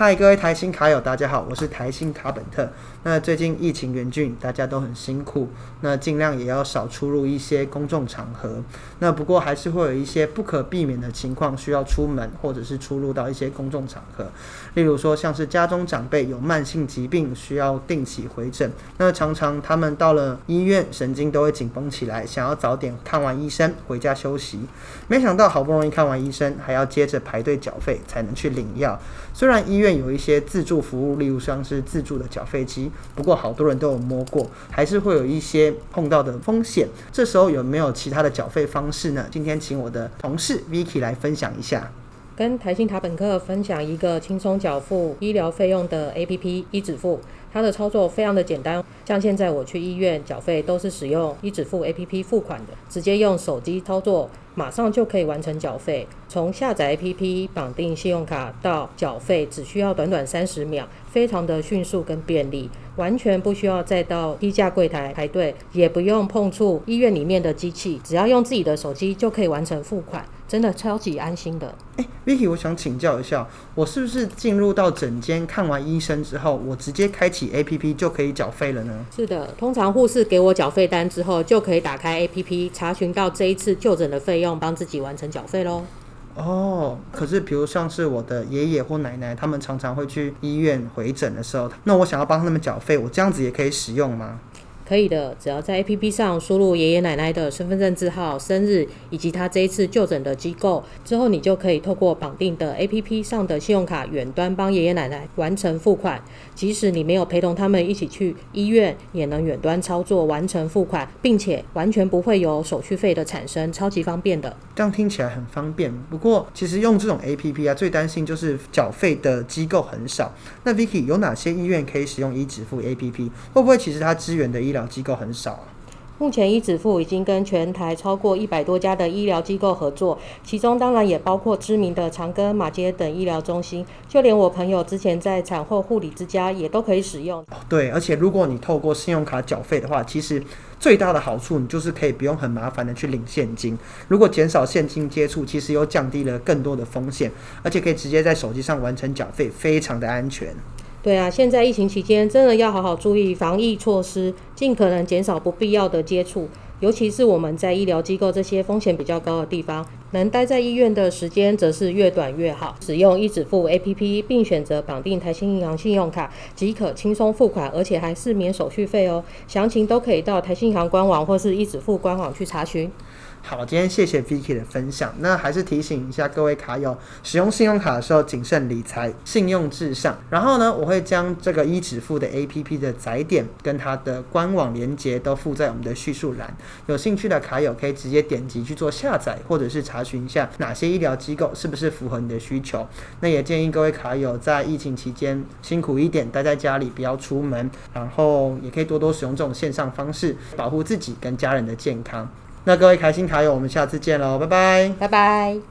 嗨，各位台新卡友，大家好，我是台新卡本特。那最近疫情严峻，大家都很辛苦，那尽量也要少出入一些公众场合。那不过还是会有一些不可避免的情况需要出门，或者是出入到一些公众场合。例如说，像是家中长辈有慢性疾病需要定期回诊，那常常他们到了医院，神经都会紧绷起来，想要早点看完医生回家休息。没想到好不容易看完医生，还要接着排队缴费才能去领药。虽然医院有一些自助服务，例如像是自助的缴费机，不过好多人都有摸过，还是会有一些碰到的风险。这时候有没有其他的缴费方式呢？今天请我的同事 Vicky 来分享一下。跟台新塔本克分享一个轻松缴付医疗费用的 APP 医指付，它的操作非常的简单。像现在我去医院缴费都是使用医指付 APP 付款的，直接用手机操作，马上就可以完成缴费。从下载 APP 绑定信用卡到缴费，只需要短短三十秒，非常的迅速跟便利，完全不需要再到低价柜台排队，也不用碰触医院里面的机器，只要用自己的手机就可以完成付款。真的超级安心的。哎，Vicky，我想请教一下，我是不是进入到诊间看完医生之后，我直接开启 APP 就可以缴费了呢？是的，通常护士给我缴费单之后，就可以打开 APP 查询到这一次就诊的费用，帮自己完成缴费喽。哦，可是比如像是我的爷爷或奶奶，他们常常会去医院回诊的时候，那我想要帮他们缴费，我这样子也可以使用吗？可以的，只要在 APP 上输入爷爷奶奶的身份证字号、生日以及他这一次就诊的机构，之后你就可以透过绑定的 APP 上的信用卡远端帮爷爷奶奶完成付款。即使你没有陪同他们一起去医院，也能远端操作完成付款，并且完全不会有手续费的产生，超级方便的。这样听起来很方便。不过，其实用这种 APP 啊，最担心就是缴费的机构很少。那 Vicky 有哪些医院可以使用医支付 APP？会不会其实它支援的医疗机构很少啊？目前医指付已经跟全台超过一百多家的医疗机构合作，其中当然也包括知名的长庚、马街等医疗中心，就连我朋友之前在产后护理之家也都可以使用。对，而且如果你透过信用卡缴费的话，其实最大的好处你就是可以不用很麻烦的去领现金。如果减少现金接触，其实又降低了更多的风险，而且可以直接在手机上完成缴费，非常的安全。对啊，现在疫情期间真的要好好注意防疫措施，尽可能减少不必要的接触，尤其是我们在医疗机构这些风险比较高的地方，能待在医院的时间则是越短越好。使用一指付 APP 并选择绑定台新银行信用卡，即可轻松付款，而且还是免手续费哦。详情都可以到台新银行官网或是一指付官网去查询。好，今天谢谢 Vicky 的分享。那还是提醒一下各位卡友，使用信用卡的时候谨慎理财，信用至上。然后呢，我会将这个一指付的 APP 的载点跟它的官网连接都附在我们的叙述栏。有兴趣的卡友可以直接点击去做下载，或者是查查询一下哪些医疗机构是不是符合你的需求。那也建议各位卡友在疫情期间辛苦一点，待在家里不要出门，然后也可以多多使用这种线上方式，保护自己跟家人的健康。那各位开心卡友，我们下次见喽，拜拜，拜拜。